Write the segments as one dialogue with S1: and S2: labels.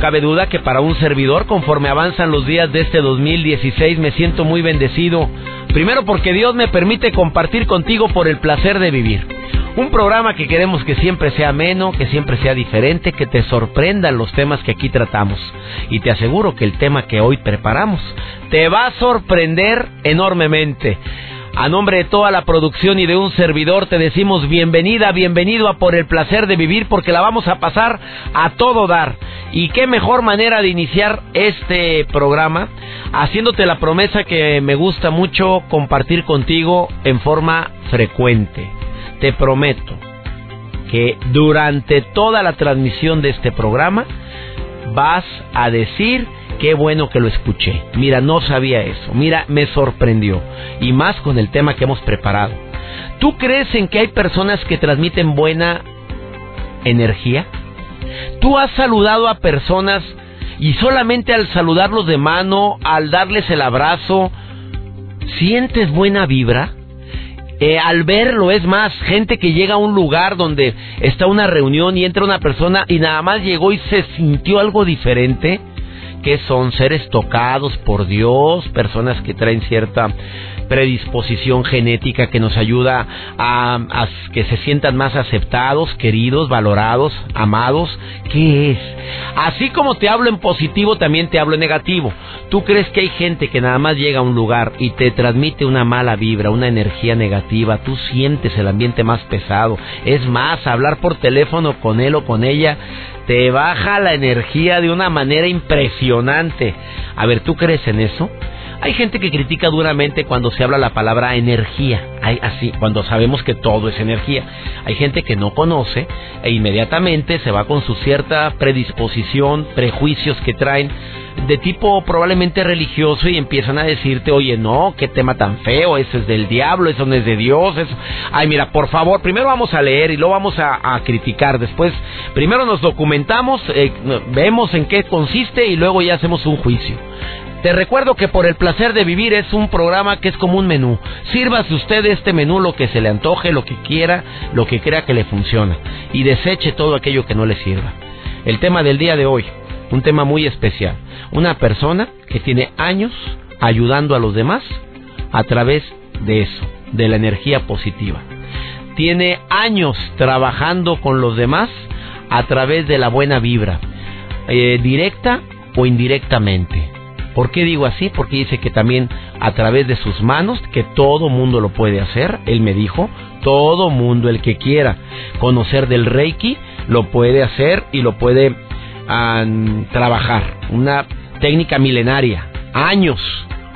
S1: Cabe duda que para un servidor, conforme avanzan los días de este 2016, me siento muy bendecido. Primero porque Dios me permite compartir contigo por el placer de vivir. Un programa que queremos que siempre sea ameno, que siempre sea diferente, que te sorprendan los temas que aquí tratamos. Y te aseguro que el tema que hoy preparamos te va a sorprender enormemente. A nombre de toda la producción y de un servidor te decimos bienvenida, bienvenido a Por el Placer de Vivir porque la vamos a pasar a todo dar. Y qué mejor manera de iniciar este programa haciéndote la promesa que me gusta mucho compartir contigo en forma frecuente. Te prometo que durante toda la transmisión de este programa vas a decir Qué bueno que lo escuché. Mira, no sabía eso. Mira, me sorprendió. Y más con el tema que hemos preparado. ¿Tú crees en que hay personas que transmiten buena energía? ¿Tú has saludado a personas y solamente al saludarlos de mano, al darles el abrazo, sientes buena vibra? Eh, al verlo, es más, gente que llega a un lugar donde está una reunión y entra una persona y nada más llegó y se sintió algo diferente que son seres tocados por Dios, personas que traen cierta predisposición genética que nos ayuda a, que se sientan más aceptados, queridos, valorados, amados. ¿Qué es? Así como te hablo en positivo, también te hablo en negativo. ¿Tú crees que hay gente que nada más llega a un lugar y te transmite una mala vibra, una energía negativa? Tú sientes el ambiente más pesado. Es más, hablar por teléfono con él o con ella te baja la energía de una manera impresionante. A ver, ¿tú crees en eso? Hay gente que critica duramente cuando se habla la palabra energía, hay así, cuando sabemos que todo es energía. Hay gente que no conoce e inmediatamente se va con su cierta predisposición, prejuicios que traen de tipo probablemente religioso y empiezan a decirte, oye, no, qué tema tan feo, ese es del diablo, eso no es de Dios, eso... Ay, mira, por favor, primero vamos a leer y luego vamos a, criticar, después, primero nos documentamos, eh, vemos en qué consiste y luego ya hacemos un juicio. Te recuerdo que por el placer de vivir es un programa que es como un menú. Sírvase usted este menú lo que se le antoje, lo que quiera, lo que crea que le funciona. Y deseche todo aquello que no le sirva. El tema del día de hoy, un tema muy especial. Una persona que tiene años ayudando a los demás a través de eso, de la energía positiva. Tiene años trabajando con los demás a través de la buena vibra, eh, directa o indirectamente. ¿Por qué digo así? Porque dice que también a través de sus manos, que todo mundo lo puede hacer, él me dijo, todo mundo el que quiera conocer del Reiki, lo puede hacer y lo puede trabajar. Una técnica milenaria, años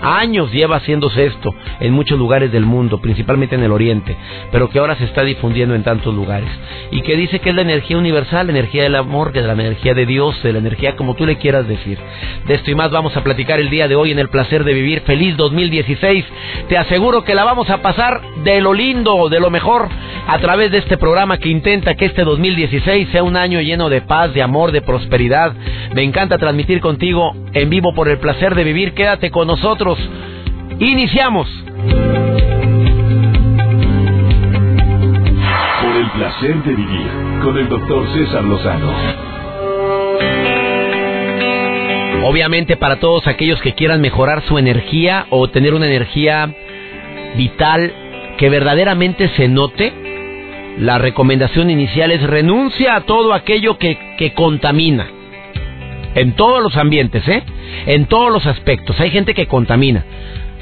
S1: Años lleva haciéndose esto en muchos lugares del mundo, principalmente en el Oriente, pero que ahora se está difundiendo en tantos lugares. Y que dice que es la energía universal, la energía del amor, que es la energía de Dios, de la energía como tú le quieras decir. De esto y más vamos a platicar el día de hoy en el placer de vivir. Feliz 2016. Te aseguro que la vamos a pasar de lo lindo, de lo mejor, a través de este programa que intenta que este 2016 sea un año lleno de paz, de amor, de prosperidad. Me encanta transmitir contigo en vivo por el placer de vivir. Quédate con nosotros Iniciamos.
S2: Por el placer de vivir con el doctor César Lozano.
S1: Obviamente para todos aquellos que quieran mejorar su energía o tener una energía vital que verdaderamente se note, la recomendación inicial es renuncia a todo aquello que, que contamina. En todos los ambientes, ¿eh? En todos los aspectos. Hay gente que contamina.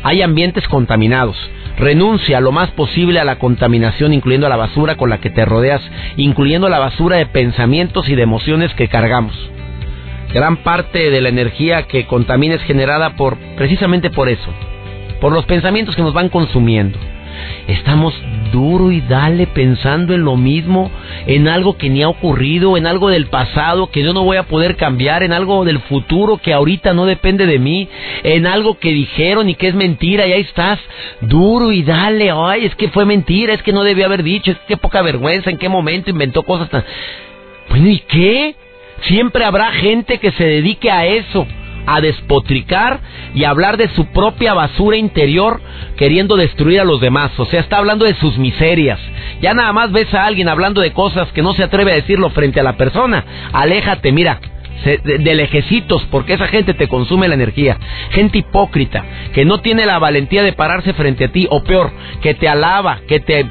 S1: Hay ambientes contaminados. Renuncia lo más posible a la contaminación, incluyendo a la basura con la que te rodeas, incluyendo la basura de pensamientos y de emociones que cargamos. Gran parte de la energía que contamina es generada por precisamente por eso, por los pensamientos que nos van consumiendo. Estamos duro y dale pensando en lo mismo, en algo que ni ha ocurrido, en algo del pasado que yo no voy a poder cambiar, en algo del futuro que ahorita no depende de mí, en algo que dijeron y que es mentira y ahí estás, duro y dale, ay, es que fue mentira, es que no debía haber dicho, es que poca vergüenza, en qué momento inventó cosas tan... Bueno, ¿y qué? Siempre habrá gente que se dedique a eso a despotricar y hablar de su propia basura interior queriendo destruir a los demás. O sea, está hablando de sus miserias. Ya nada más ves a alguien hablando de cosas que no se atreve a decirlo frente a la persona. Aléjate, mira, de, lejecitos, porque esa gente te consume la energía. Gente hipócrita, que no tiene la valentía de pararse frente a ti, o peor, que te alaba, que te,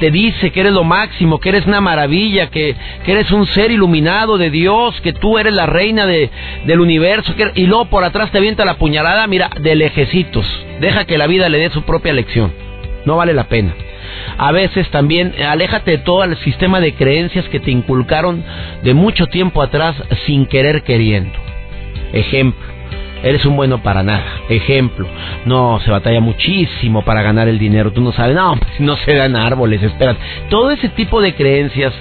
S1: te dice que eres lo máximo, que eres una maravilla, que, que eres un ser iluminado de Dios, que tú eres la reina de, del universo, y luego por atrás te avienta la puñalada, mira, de lejecitos. Deja que la vida le dé su propia lección. No vale la pena a veces también aléjate de todo el sistema de creencias que te inculcaron de mucho tiempo atrás sin querer queriendo. Ejemplo, eres un bueno para nada. Ejemplo, no, se batalla muchísimo para ganar el dinero, tú no sabes, no, no se dan árboles, espérate. Todo ese tipo de creencias,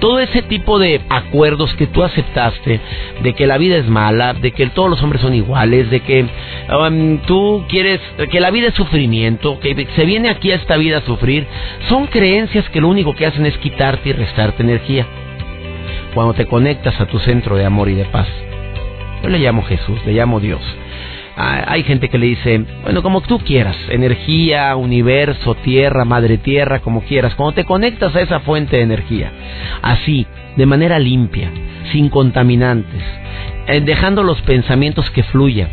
S1: todo ese tipo de acuerdos que tú aceptaste, de que la vida es mala, de que todos los hombres son iguales, de que um, tú quieres, que la vida es sufrimiento, que se viene aquí a esta vida a sufrir, son creencias que lo único que hacen es quitarte y restarte energía. Cuando te conectas a tu centro de amor y de paz, yo le llamo Jesús, le llamo Dios. Ah, hay gente que le dice, bueno, como tú quieras, energía, universo, tierra, madre tierra, como quieras. Cuando te conectas a esa fuente de energía, así, de manera limpia, sin contaminantes, eh, dejando los pensamientos que fluyan,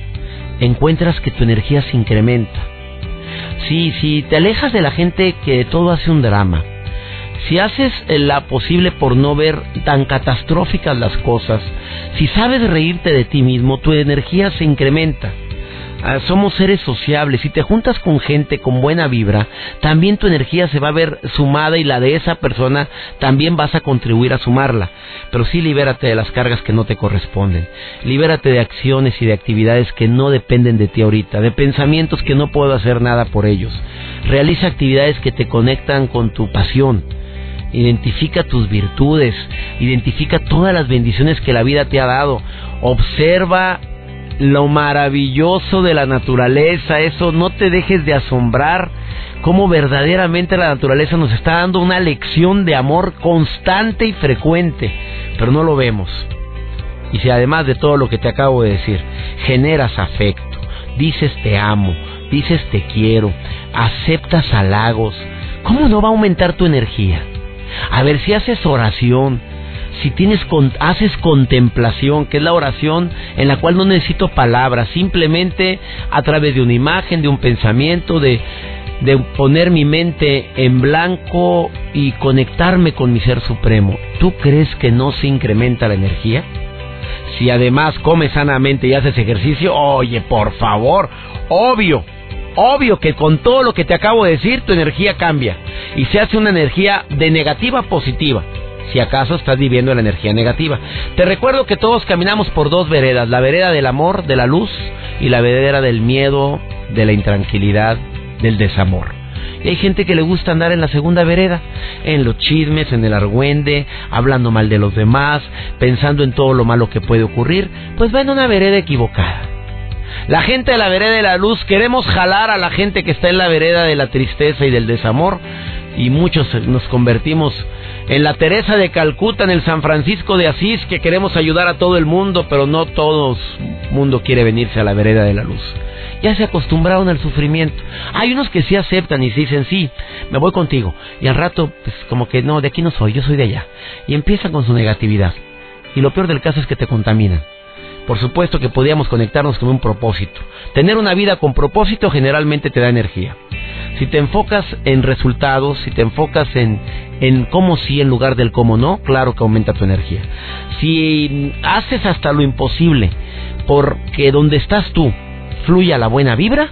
S1: encuentras que tu energía se incrementa. Sí, sí, te alejas de la gente que todo hace un drama, si haces la posible por no ver tan catastróficas las cosas, si sabes reírte de ti mismo, tu energía se incrementa. Ah, somos seres sociables. Si te juntas con gente con buena vibra, también tu energía se va a ver sumada y la de esa persona también vas a contribuir a sumarla. Pero sí libérate de las cargas que no te corresponden. Libérate de acciones y de actividades que no dependen de ti ahorita, de pensamientos que no puedo hacer nada por ellos. Realiza actividades que te conectan con tu pasión identifica tus virtudes, identifica todas las bendiciones que la vida te ha dado, observa lo maravilloso de la naturaleza, eso no te dejes de asombrar cómo verdaderamente la naturaleza nos está dando una lección de amor constante y frecuente, pero no lo vemos. Y si además de todo lo que te acabo de decir, generas afecto, dices te amo, dices te quiero, aceptas halagos, ¿cómo no va a aumentar tu energía? A ver si haces oración, si tienes haces contemplación, que es la oración en la cual no necesito palabras, simplemente a través de una imagen, de un pensamiento, de, de poner mi mente en blanco y conectarme con mi ser supremo. ¿Tú crees que no se incrementa la energía? Si además comes sanamente y haces ejercicio, oye, por favor, obvio, obvio que con todo lo que te acabo de decir, tu energía cambia y se hace una energía de negativa a positiva. Si acaso estás viviendo la energía negativa. Te recuerdo que todos caminamos por dos veredas, la vereda del amor, de la luz, y la vereda del miedo, de la intranquilidad, del desamor. Y hay gente que le gusta andar en la segunda vereda, en los chismes, en el argüende, hablando mal de los demás, pensando en todo lo malo que puede ocurrir, pues va en una vereda equivocada. La gente de la vereda de la luz, queremos jalar a la gente que está en la vereda de la tristeza y del desamor y muchos nos convertimos en la Teresa de Calcuta, en el San Francisco de Asís, que queremos ayudar a todo el mundo, pero no todo el mundo quiere venirse a la vereda de la luz. Ya se acostumbraron al sufrimiento. Hay unos que sí aceptan y se dicen, sí, me voy contigo. Y al rato, pues como que no, de aquí no soy, yo soy de allá. Y empiezan con su negatividad. Y lo peor del caso es que te contaminan. Por supuesto que podíamos conectarnos con un propósito. Tener una vida con propósito generalmente te da energía. Si te enfocas en resultados, si te enfocas en, en cómo sí en lugar del cómo no, claro que aumenta tu energía. Si haces hasta lo imposible porque donde estás tú fluya la buena vibra,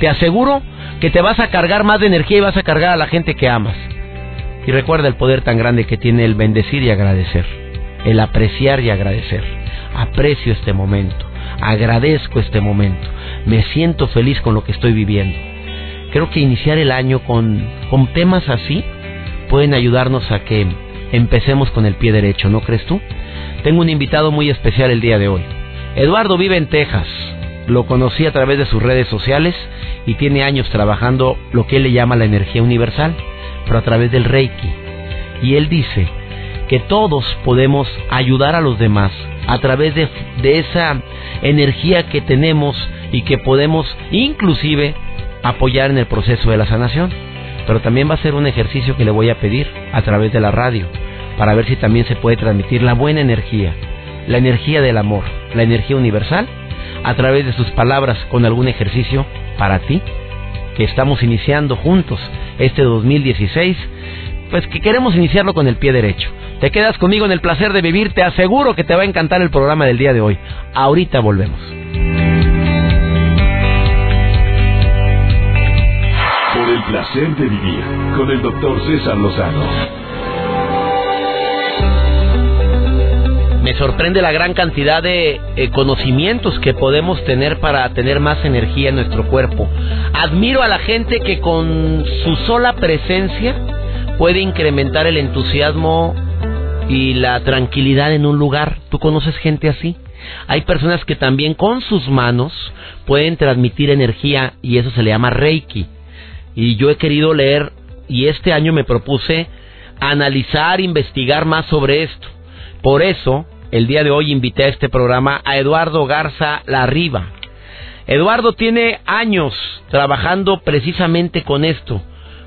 S1: te aseguro que te vas a cargar más de energía y vas a cargar a la gente que amas. Y recuerda el poder tan grande que tiene el bendecir y agradecer, el apreciar y agradecer aprecio este momento, agradezco este momento, me siento feliz con lo que estoy viviendo. creo que iniciar el año con, con temas así pueden ayudarnos a que empecemos con el pie derecho, ¿no crees tú? Tengo un invitado muy especial el día de hoy. Eduardo vive en Texas. Lo conocí a través de sus redes sociales y tiene años trabajando lo que él le llama la energía universal, pero a través del Reiki. Y él dice que todos podemos ayudar a los demás a través de, esa energía que tenemos y que podemos inclusive apoyar en el proceso de la sanación. Pero también va a ser un ejercicio que le voy a pedir a través de la radio para ver si también se puede transmitir la buena energía, la energía del amor, la energía universal a través de sus palabras con algún ejercicio para ti que estamos iniciando juntos este 2016, pues que queremos iniciarlo con el pie derecho. Te quedas conmigo en el placer de vivir, te aseguro que te va a encantar el programa del día de hoy. Ahorita volvemos.
S2: Por el placer de vivir con el doctor César Lozano.
S1: Me sorprende la gran cantidad de eh, conocimientos que podemos tener para tener más energía en nuestro cuerpo. Admiro a la gente que con su sola presencia puede incrementar el entusiasmo y la tranquilidad en un lugar. ¿Tú conoces gente así? Hay personas que también con sus manos pueden transmitir energía y eso se le llama Reiki. Y yo he querido leer y este año me propuse analizar, investigar más sobre esto. Por eso el día de hoy invité a este programa a Eduardo Garza Larriba. Eduardo tiene años trabajando precisamente con esto,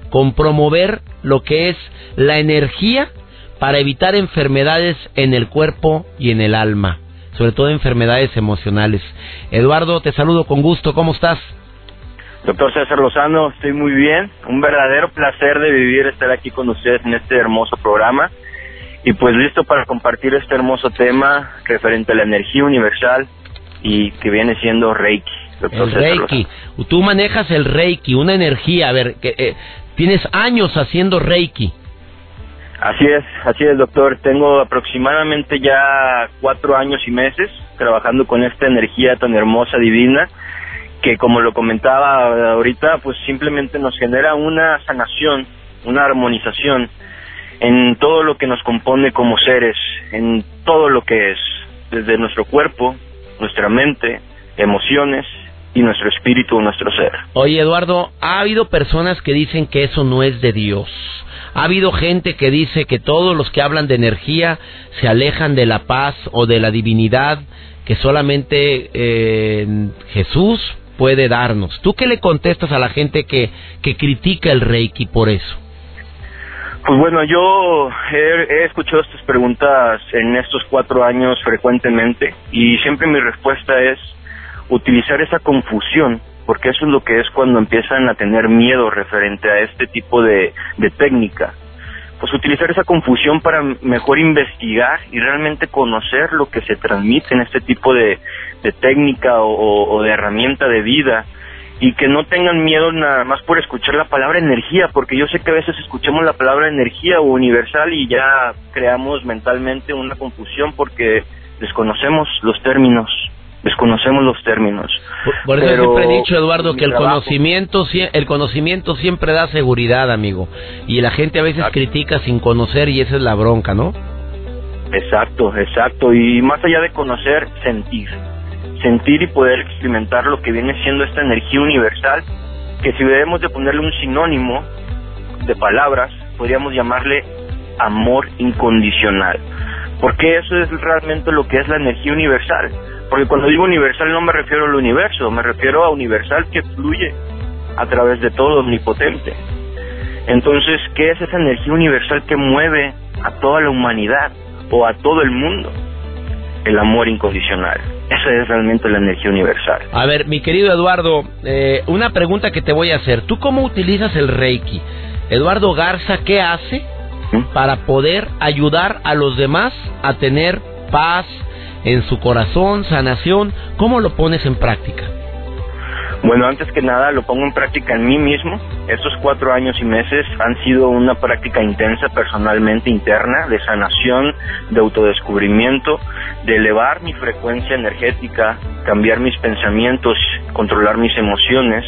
S1: con promover lo que es la energía para evitar enfermedades en el cuerpo y en el alma, sobre todo enfermedades emocionales. Eduardo, te saludo con gusto, ¿cómo estás?
S3: Doctor César Lozano, estoy muy bien. Un verdadero placer de vivir estar aquí con ustedes en este hermoso programa y pues listo para compartir este hermoso tema referente a la energía universal y que viene siendo Reiki.
S1: el Reiki. Tú manejas el Reiki, una energía. A ver, que, eh, tienes años haciendo Reiki.
S3: Así es, así es, doctor. Tengo aproximadamente ya cuatro años y meses trabajando con esta energía tan hermosa, divina, que como lo comentaba ahorita, pues simplemente nos genera una sanación, una armonización en todo lo que nos compone como seres, en todo lo que es, desde nuestro cuerpo, nuestra mente, emociones y nuestro espíritu, nuestro ser.
S1: Oye, Eduardo, ha habido personas que dicen que eso no es de Dios. Ha habido gente que dice que todos los que hablan de energía se alejan de la paz o de la divinidad que solamente eh, Jesús puede darnos. ¿Tú qué le contestas a la gente que, que critica el Reiki por eso?
S3: Pues bueno, yo he, escuchado estas preguntas en estos cuatro años frecuentemente y siempre mi respuesta es utilizar esa confusión, porque eso es lo que es cuando empiezan a tener miedo referente a este tipo de, técnica. Pues utilizar esa confusión para mejor investigar y realmente conocer lo que se transmite en este tipo de, técnica o de herramienta de vida y que no tengan miedo nada más por escuchar la palabra energía, porque yo sé que a veces escuchamos la palabra energía o universal y ya creamos mentalmente una confusión porque desconocemos los términos, desconocemos los términos.
S1: Por, eso siempre he dicho, Eduardo, que el conocimiento, el conocimiento siempre da seguridad, amigo, y la gente a veces critica sin conocer y esa es la bronca, ¿no?
S3: Exacto, exacto, y más allá de conocer, sentir sentir y poder experimentar lo que viene siendo esta energía universal, que si debemos de ponerle un sinónimo de palabras, podríamos llamarle amor incondicional. Porque eso es realmente lo que es la energía universal. Porque cuando digo universal no me refiero al universo, me refiero a universal que fluye a través de todo omnipotente. Entonces, ¿qué es esa energía universal que mueve a toda la humanidad o a todo el mundo? El amor incondicional. Esa es realmente la energía universal.
S1: A ver, mi querido Eduardo, eh, una pregunta que te voy a hacer. ¿Tú cómo utilizas el Reiki? Eduardo Garza, ¿qué hace ¿Mm? para poder ayudar a los demás a tener paz en su corazón, sanación? ¿Cómo lo pones en práctica?
S3: Bueno, antes que nada lo pongo en práctica en mí mismo. Estos cuatro años y meses han sido una práctica intensa personalmente interna, de sanación, de autodescubrimiento, de elevar mi frecuencia energética, cambiar mis pensamientos, controlar mis emociones.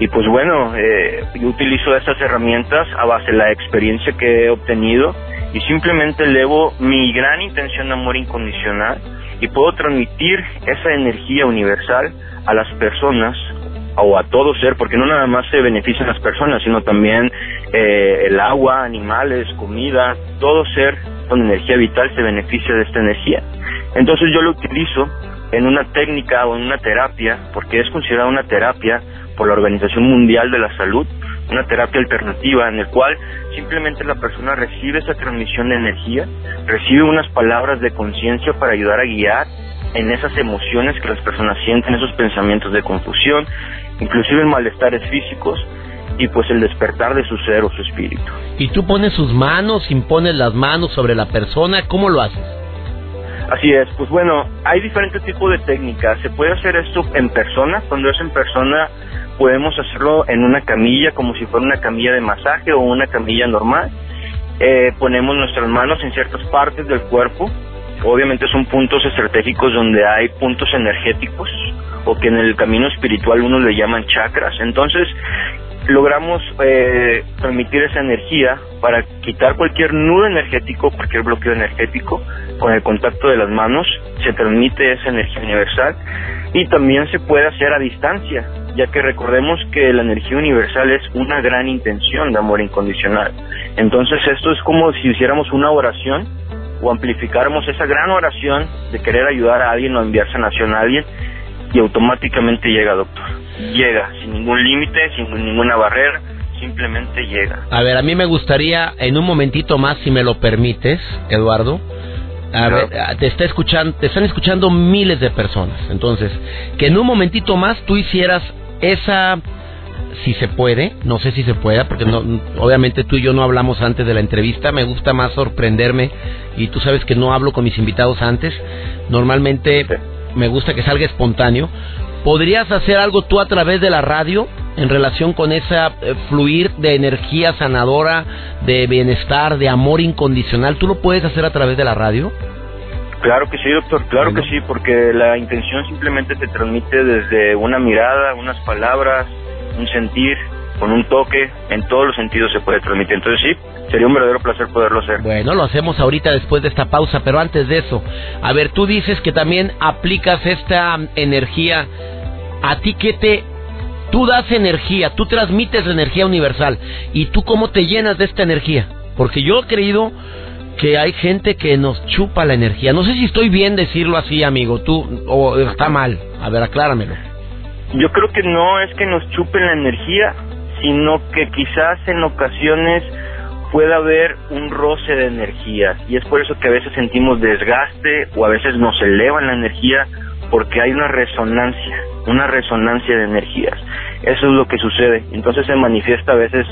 S3: Y pues bueno, eh, yo utilizo esas herramientas a base de la experiencia que he obtenido y simplemente elevo mi gran intención de amor incondicional y puedo transmitir esa energía universal a las personas o a todo ser, porque no nada más se benefician las personas, sino también eh, el agua, animales, comida, todo ser con energía vital se beneficia de esta energía. Entonces yo lo utilizo en una técnica o en una terapia, porque es considerada una terapia por la Organización Mundial de la Salud, una terapia alternativa en el cual simplemente la persona recibe esa transmisión de energía, recibe unas palabras de conciencia para ayudar a guiar en esas emociones que las personas sienten, esos pensamientos de confusión, inclusive en malestares físicos y pues el despertar de su ser o su espíritu.
S1: ¿Y tú pones sus manos, impones las manos sobre la persona? ¿Cómo lo haces?
S3: Así es, pues bueno, hay diferentes tipos de técnicas. Se puede hacer esto en persona, cuando es en persona podemos hacerlo en una camilla, como si fuera una camilla de masaje o una camilla normal. Eh, ponemos nuestras manos en ciertas partes del cuerpo, obviamente son puntos estratégicos donde hay puntos energéticos o que en el camino espiritual uno le llaman chakras. Entonces, logramos eh, transmitir esa energía para quitar cualquier nudo energético, cualquier bloqueo energético, con el contacto de las manos se transmite esa energía universal y también se puede hacer a distancia, ya que recordemos que la energía universal es una gran intención de amor incondicional. Entonces esto es como si hiciéramos una oración o amplificáramos esa gran oración de querer ayudar a alguien o enviar sanación a alguien y automáticamente llega, doctor. Llega, sin ningún límite, sin ninguna barrera, simplemente llega.
S1: A ver, a mí me gustaría en un momentito más, si me lo permites, Eduardo. A ver, te está escuchando, te están escuchando miles de personas. Entonces, que en un momentito más tú hicieras esa si se puede, no sé si se pueda, porque no, obviamente tú y yo no hablamos antes de la entrevista, me gusta más sorprenderme y tú sabes que no hablo con mis invitados antes, normalmente me gusta que salga espontáneo. ¿Podrías hacer algo tú a través de la radio en relación con esa eh, fluir de energía sanadora, de bienestar, de amor incondicional? ¿Tú lo puedes hacer a través de la radio?
S3: Claro que sí, doctor, claro que sí, porque la intención simplemente te transmite desde una mirada, unas palabras, un sentir, con un toque, en todos los sentidos se puede transmitir. Entonces sí, sería un verdadero placer poderlo hacer.
S1: Bueno, lo hacemos ahorita después de esta pausa, pero antes de eso, a ver, tú dices que también aplicas esta energía a ti que te... Tú das energía, tú transmites la energía universal. ¿Y tú cómo te llenas de esta energía? Porque yo he creído que hay gente que nos chupa la energía. No sé si estoy bien decirlo así, amigo, tú, o está mal. A ver, acláramelo.
S3: Yo creo que no es que nos chupen la energía, sino que quizás en ocasiones pueda haber un roce de energía y es por eso que a veces sentimos desgaste o a veces nos elevan la energía porque hay una resonancia, una resonancia de energías. Eso es lo que sucede. Entonces se manifiesta a veces,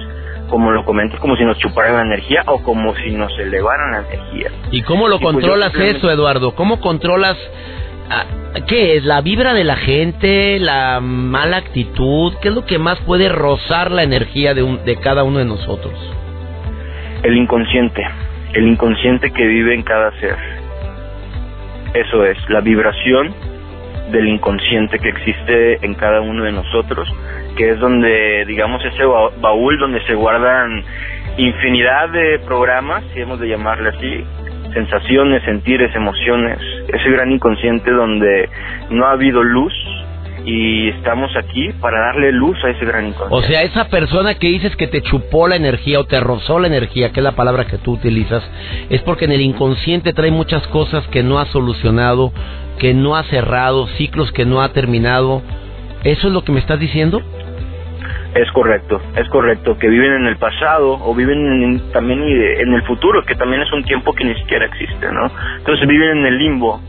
S3: como lo comento, como si nos chuparan la energía o como si nos elevaran la energía.
S1: ¿Y cómo lo pues controlas eso, Eduardo? ¿Cómo controlas Ah, ¿Qué es? ¿La vibra de la gente? ¿La mala actitud? ¿Qué es lo que más puede rozar la energía de, un, de cada uno de nosotros?
S3: El inconsciente, el inconsciente que vive en cada ser. Eso es, la vibración del inconsciente que existe en cada uno de nosotros, que es donde, digamos, ese baúl donde se guardan infinidad de programas, si hemos de llamarle así, sensaciones, sentires, emociones, ese gran inconsciente donde no ha habido luz y estamos aquí para darle luz a ese gran inconsciente.
S1: O sea, esa persona que dices que te chupó la energía o te rozó la energía, que es la palabra que tú utilizas, es porque en el inconsciente trae muchas cosas que no ha solucionado, que no ha cerrado, ciclos que no ha terminado. ¿Eso es lo que me estás diciendo?
S3: Es correcto, es correcto, que viven en el pasado o viven también en el futuro, que también es un tiempo que ni siquiera existe, ¿no? Entonces viven en el limbo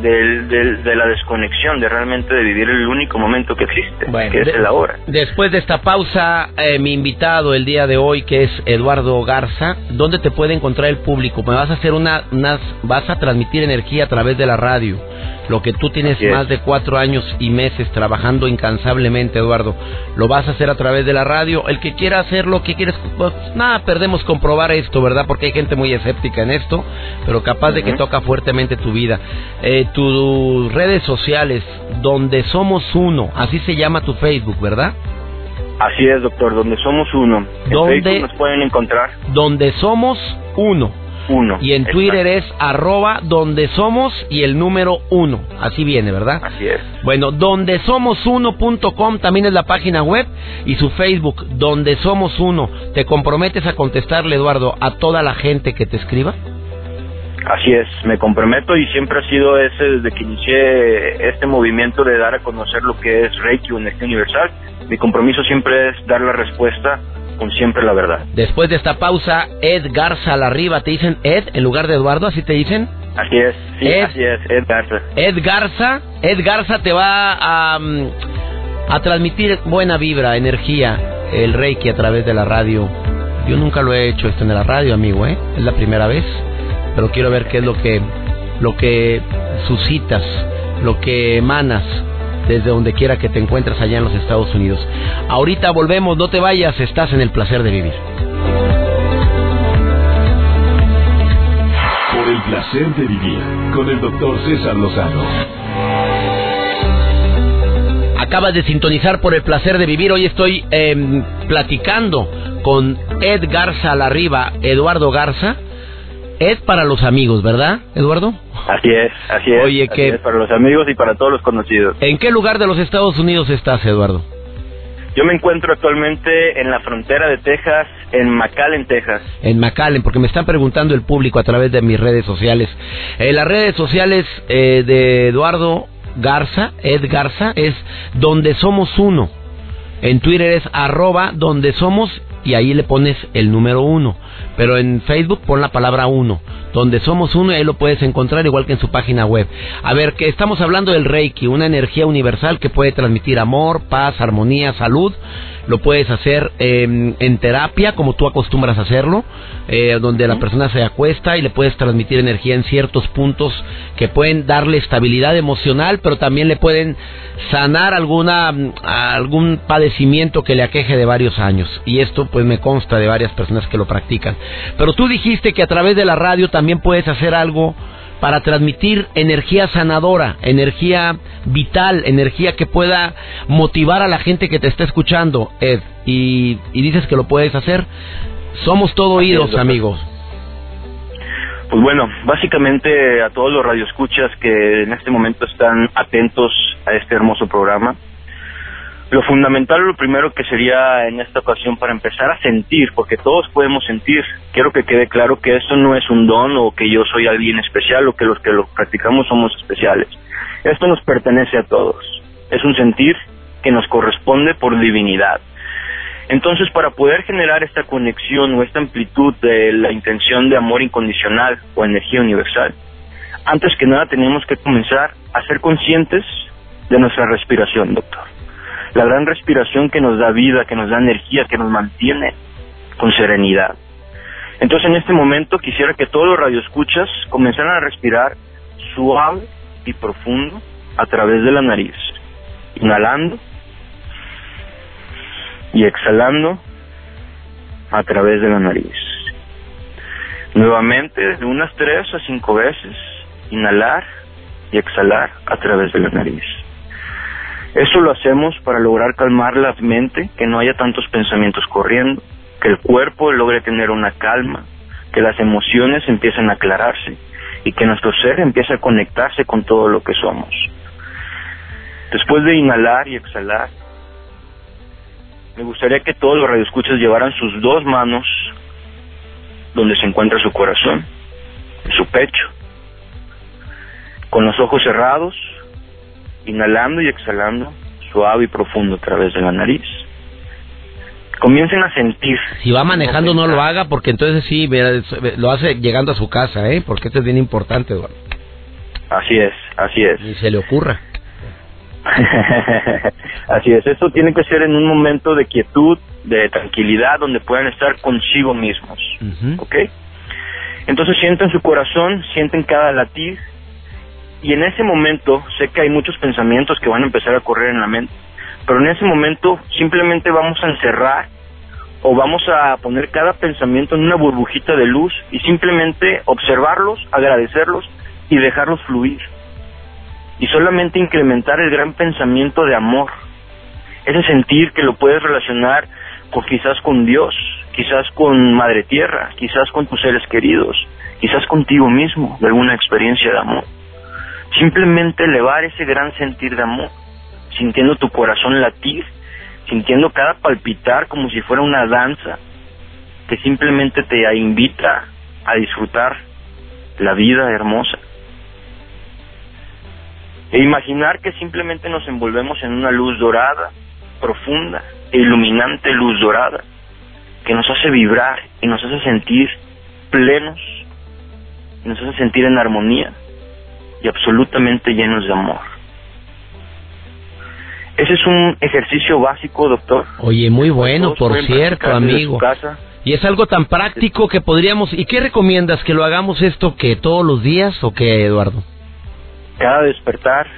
S3: de la desconexión, de realmente de vivir el único momento que existe, que es el ahora.
S1: Después de esta pausa, eh, mi invitado el día de hoy, que es Eduardo Garza, ¿dónde te puede encontrar el público? Me vas a hacer una, unas, vas a transmitir energía a través de la radio lo que tú tienes más de cuatro años y meses trabajando incansablemente, Eduardo, lo vas a hacer a través de la radio. El que quiera hacer lo que quieres, pues nada, perdemos comprobar esto, ¿verdad? Porque hay gente muy escéptica en esto, pero capaz de que toca fuertemente tu vida. Eh, tus redes sociales, donde somos uno, así se llama tu Facebook, ¿verdad?
S3: Así es, doctor, donde somos uno.
S1: ¿Dónde
S3: nos pueden encontrar?
S1: Donde somos uno.
S3: Uno.
S1: Y en Twitter es arroba donde somos y el número uno. Así viene, ¿verdad?
S3: Así es.
S1: Bueno, donde somos uno.com también es la página web y su Facebook, donde somos uno. ¿Te comprometes a contestarle, Eduardo, a toda la gente que te escriba?
S3: Así es, me comprometo y siempre ha sido ese desde que inicié este movimiento de dar a conocer lo que es Reiki o Energía Universal. Mi compromiso siempre es dar la respuesta con siempre la verdad.
S1: Después de esta pausa, Ed Garza arriba, ¿te dicen Ed en lugar de Eduardo? ¿Así te dicen?
S3: Así es, sí, Ed, así es, Ed Garza.
S1: Ed Garza, Ed Garza te va a, mm, a transmitir buena vibra, energía, el Reiki a través de la radio. Yo nunca lo he hecho esto en la radio, amigo, ¿eh? Es la primera vez pero quiero ver qué es lo que, lo que suscitas, lo que emanas desde donde quiera que te encuentres allá en los Estados Unidos. Ahorita volvemos, no te vayas, estás en el placer de vivir.
S2: Por el placer de vivir con el doctor César Lozano.
S1: Acabas de sintonizar por el placer de vivir. Hoy estoy em, platicando con Ed Garza Larriba, Eduardo Garza es para los amigos, ¿verdad, Eduardo?
S3: Así es, así es.
S1: Oye, que...
S3: para los amigos y para todos los conocidos.
S1: ¿En qué lugar de los Estados Unidos estás, Eduardo?
S3: Yo me encuentro actualmente en la frontera de Texas, en McAllen, Texas.
S1: En McAllen, porque me están preguntando el público a través de mis redes sociales. En eh, las redes sociales eh, de Eduardo Garza, Ed Garza, es donde somos uno. En Twitter es arroba donde somos y ahí le pones el número uno. Pero en Facebook pon la palabra uno, donde somos uno y ahí lo puedes encontrar igual que en su página web. A ver, que estamos hablando del Reiki, una energía universal que puede transmitir amor, paz, armonía, salud. Lo puedes hacer em, en terapia, como tú acostumbras a hacerlo, eh, donde la persona se acuesta y le puedes transmitir energía en ciertos puntos que pueden darle estabilidad emocional, pero también le pueden sanar alguna algún padecimiento que le aqueje de varios años. Y esto pues me consta de varias personas que lo practican. Pero tú dijiste que a través de la radio también puedes hacer algo para transmitir energía sanadora, energía vital, energía que pueda motivar a la gente que te está escuchando, Ed. Y, dices que lo puedes hacer. Somos todo oídos, amigos.
S3: Pues bueno, básicamente a todos los radioescuchas que en este momento están atentos a este hermoso programa, lo fundamental, lo primero que sería en esta ocasión para empezar a sentir, porque todos podemos sentir, quiero que quede claro que esto no es un don o que yo soy alguien especial o que los que lo practicamos somos especiales. Esto nos pertenece a todos. Es un sentir que nos corresponde por divinidad. Entonces, para poder generar esta conexión o esta amplitud de la intención de amor incondicional o energía universal, antes que nada tenemos que comenzar a ser conscientes de nuestra respiración, doctor la gran respiración que nos da vida, que nos da energía, que nos mantiene con serenidad. Entonces en este momento quisiera que todos los radioescuchas comenzaran a respirar suave y profundo a través de la nariz, inhalando y exhalando a través de la nariz. Nuevamente, de unas tres a cinco veces, inhalar y exhalar a través de la nariz. Eso lo hacemos para lograr calmar la mente, que no haya tantos pensamientos corriendo, que el cuerpo logre tener una calma, que las emociones empiecen a aclararse y que nuestro ser empiece a conectarse con todo lo que somos. Después de inhalar y exhalar, me gustaría que todos los radioescuchas llevaran sus dos manos donde se encuentra su corazón, su pecho, con los ojos cerrados, inhalando y exhalando suave y profundo a través de la nariz. Comiencen a sentir.
S1: Si va manejando no lo haga porque entonces sí lo hace llegando a su casa, ¿eh? Porque esto es bien importante, Eduardo.
S3: Así es, así es.
S1: Y se le ocurra.
S3: así es, esto tiene que ser en un momento de quietud, de tranquilidad, donde puedan estar consigo mismos, ¿ok? Entonces sienten su corazón, sienten cada latir y en ese momento sé que hay muchos pensamientos que van a empezar a correr en la mente, pero en ese momento simplemente vamos a encerrar o vamos a poner cada pensamiento en una burbujita de luz y simplemente observarlos, agradecerlos y dejarlos fluir. Y solamente incrementar el gran pensamiento de amor. Ese sentir que lo puedes relacionar con quizás con Dios, quizás con Madre Tierra, quizás con tus seres queridos, quizás contigo mismo, de alguna experiencia de amor. Simplemente elevar ese gran sentir de amor, sintiendo tu corazón latir, sintiendo cada palpitar como si fuera una danza que simplemente te invita a disfrutar la vida hermosa. E imaginar que simplemente nos envolvemos en una luz dorada, profunda e iluminante luz dorada, que nos hace vibrar y nos hace sentir plenos, y nos hace sentir en armonía y absolutamente llenos de amor. Ese es un ejercicio básico, doctor.
S1: Oye, muy bueno, por cierto, amigo. Y es algo tan práctico que podríamos... ¿Y qué recomiendas? ¿Que lo hagamos esto que todos los días o qué, Eduardo?
S3: Cada despertar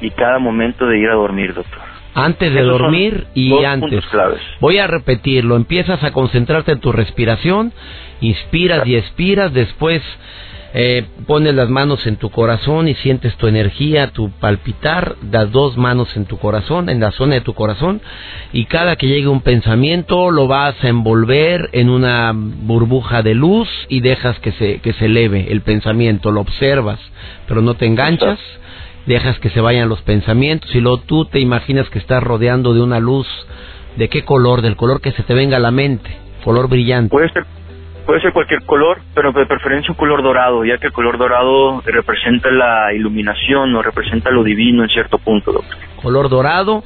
S3: y cada momento de ir a dormir, doctor.
S1: Antes de dormir y antes. Voy a repetirlo. Empiezas a concentrarte en tu respiración, inspiras y expiras, después eh, pones las manos en tu corazón y sientes tu energía, tu palpitar, das dos manos en tu corazón, en la zona de tu corazón, y cada que llegue un pensamiento lo vas a envolver en una burbuja de luz y dejas que se, que se eleve el pensamiento, lo observas, pero no te enganchas, dejas que se vayan los pensamientos y luego tú te imaginas que estás rodeando de una luz, ¿de qué color? Del color que se te venga a la mente, color brillante.
S3: Puede ser Puede ser cualquier color, pero de preferencia un color dorado, ya que el color dorado representa la iluminación o representa lo divino en cierto punto, doctor.
S1: Color dorado.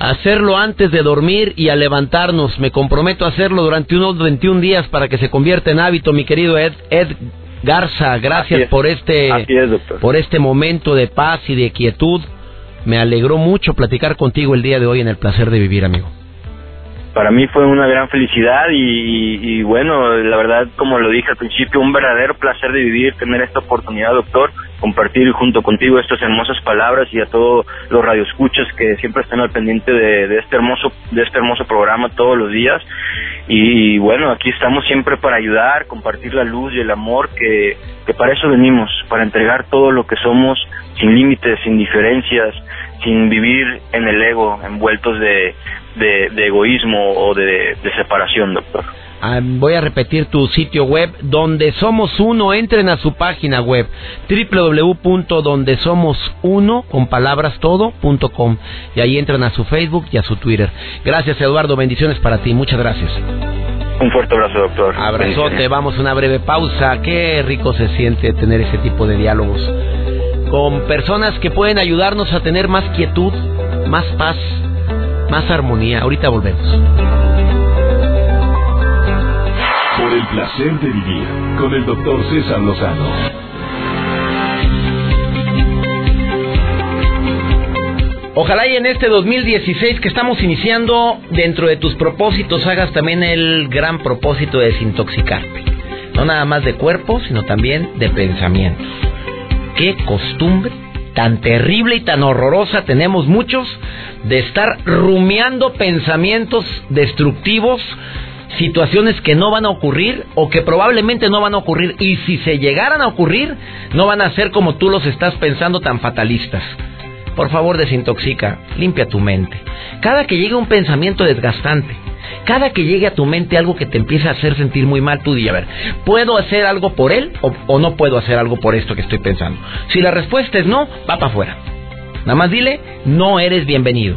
S1: Hacerlo antes de dormir y al levantarnos. Me comprometo a hacerlo durante unos 21 días para que se convierta en hábito, mi querido Ed, Ed Garza. Gracias por este por este momento de paz y de quietud. Me alegró mucho platicar contigo el día de hoy en el placer de vivir, amigo
S3: para mí fue una gran felicidad y, bueno, la verdad, como lo dije al principio, un verdadero placer de vivir, tener esta oportunidad, doctor, compartir junto contigo estas hermosas palabras y a todos los radioescuchas que siempre están al pendiente de, este hermoso de este hermoso programa todos los días. Y, bueno, aquí estamos siempre para ayudar, compartir la luz y el amor que, que para eso venimos, para entregar todo lo que somos sin límites, sin diferencias, sin vivir en el ego, envueltos de, de, egoísmo o de, separación, doctor.
S1: Ah, voy a repetir tu sitio web, donde somos uno, entren a su página web, www.dondesomosuno, con palabras todo.com, y ahí entran a su Facebook y a su Twitter. Gracias Eduardo, bendiciones para ti, muchas gracias.
S3: Un fuerte abrazo, doctor.
S1: Abrazote, vamos a una breve pausa. Qué rico se siente tener ese tipo de diálogos con personas que pueden ayudarnos a tener más quietud, más paz, más armonía. Ahorita volvemos.
S2: Por el placer de vivir con el doctor César Lozano.
S1: Ojalá y en este 2016 que estamos iniciando, dentro de tus propósitos hagas también el gran propósito de desintoxicarte. No nada más de cuerpo, sino también de pensamientos qué costumbre tan terrible y tan horrorosa tenemos muchos de estar rumiando pensamientos destructivos, situaciones que no van a ocurrir o que probablemente no van a ocurrir y si se llegaran a ocurrir no van a ser como tú los estás pensando tan fatalistas. Por favor, desintoxica, limpia tu mente. Cada que llegue un pensamiento desgastante, cada que llegue a tu mente algo que te empiece a hacer sentir muy mal, tú di, a ver, ¿puedo hacer algo por él o, no puedo hacer algo por esto que estoy pensando? Si la respuesta es no, va para afuera. Nada más dile, no eres bienvenido.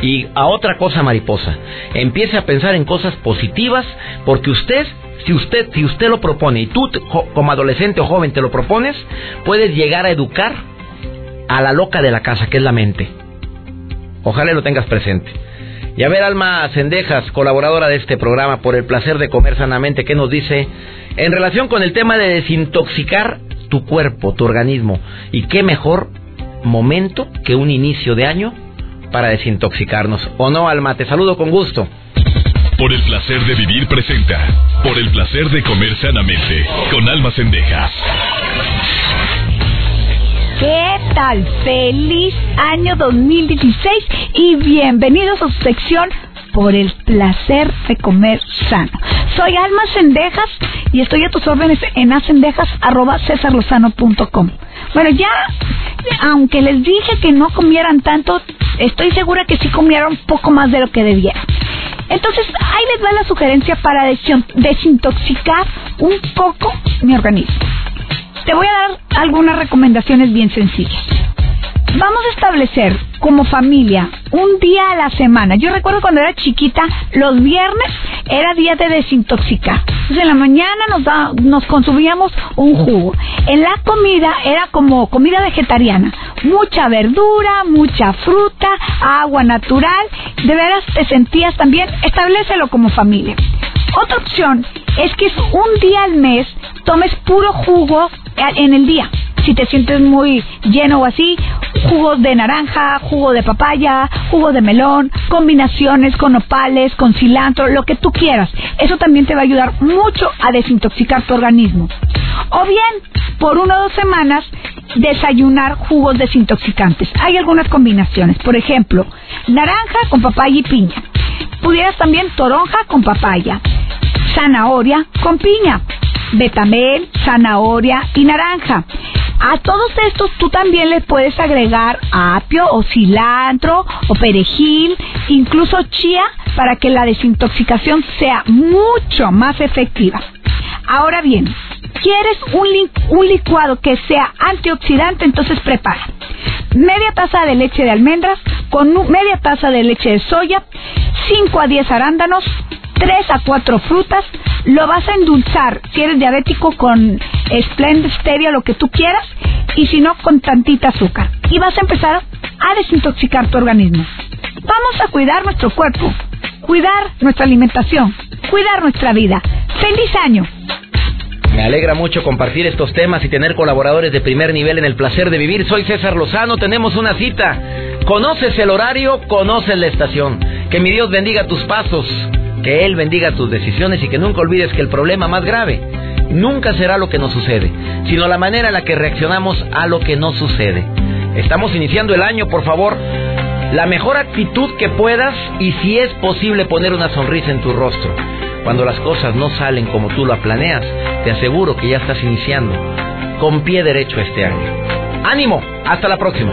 S1: Y a otra cosa mariposa, empiece a pensar en cosas positivas porque usted, si usted, si usted lo propone y tú como adolescente o joven te lo propones, puedes llegar a educar a la loca de la casa, que es la mente. Ojalá lo tengas presente. Y a ver, Alma Cendejas, colaboradora de este programa, por el placer de comer sanamente, ¿qué nos dice en relación con el tema de desintoxicar tu cuerpo, tu organismo? ¿Y qué mejor momento que un inicio de año para desintoxicarnos? ¿O no, Alma? Te saludo con gusto.
S2: Por el placer de vivir presenta. Por el placer de comer sanamente. Con Alma Cendejas.
S4: ¿Qué tal? Feliz año 2016 y bienvenidos a su sección por el placer de comer sano. Soy Alma Cendejas y estoy a tus órdenes en acendejas.cesarlozano.com. Bueno, ya, aunque les dije que no comieran tanto, estoy segura que sí comieron poco más de lo que debieran. Entonces, ahí les va la sugerencia para desintoxicar un poco mi organismo. Te voy a dar algunas recomendaciones bien sencillas. Vamos a establecer como familia un día a la semana. Yo recuerdo cuando era chiquita, los viernes era día de desintoxicar. Entonces en la mañana nos, nos consumíamos un jugo. En la comida era como comida vegetariana. Mucha verdura, mucha fruta, agua natural. De veras te sentías también, establecelo como familia. Otra opción es que un día al mes tomes puro jugo en el día si te sientes muy lleno o así, jugos de naranja, jugo de papaya, jugo de melón, combinaciones con opales, con cilantro, lo que tú quieras. Eso también te va a ayudar mucho a desintoxicar tu organismo. O bien, por una o dos semanas, desayunar jugos desintoxicantes. Hay algunas combinaciones. Por ejemplo, naranja con papaya y piña. Pudieras también toronja con papaya. Zanahoria con piña. Betamel, zanahoria y naranja. A todos estos tú también le puedes agregar apio o cilantro o perejil, incluso chía, para que la desintoxicación sea mucho más efectiva. Ahora bien, ¿quieres un, licuado que sea antioxidante? Entonces prepara media taza de leche de almendras con media taza de leche de soya, 5 a 10 arándanos, 3 a 4 frutas, lo vas a endulzar, si eres diabético, con Splendid Stevia, lo que tú quieras, y si no, con tantita azúcar. Y vas a empezar a desintoxicar tu organismo. Vamos a cuidar nuestro cuerpo, cuidar nuestra alimentación, cuidar nuestra vida. ¡Feliz año!
S1: Me alegra mucho compartir estos temas y tener colaboradores de primer nivel en el placer de vivir. Soy César Lozano, tenemos una cita. Conoces el horario, conoces la estación. Que mi Dios bendiga tus pasos que Él bendiga tus decisiones y que nunca olvides que el problema más grave nunca será lo que nos sucede, sino la manera en la que reaccionamos a lo que nos sucede. Estamos iniciando el año, por favor, la mejor actitud que puedas y si es posible poner una sonrisa en tu rostro. Cuando las cosas no salen como tú lo planeas, te aseguro que ya estás iniciando con pie derecho este año. ¡Ánimo! Hasta la próxima.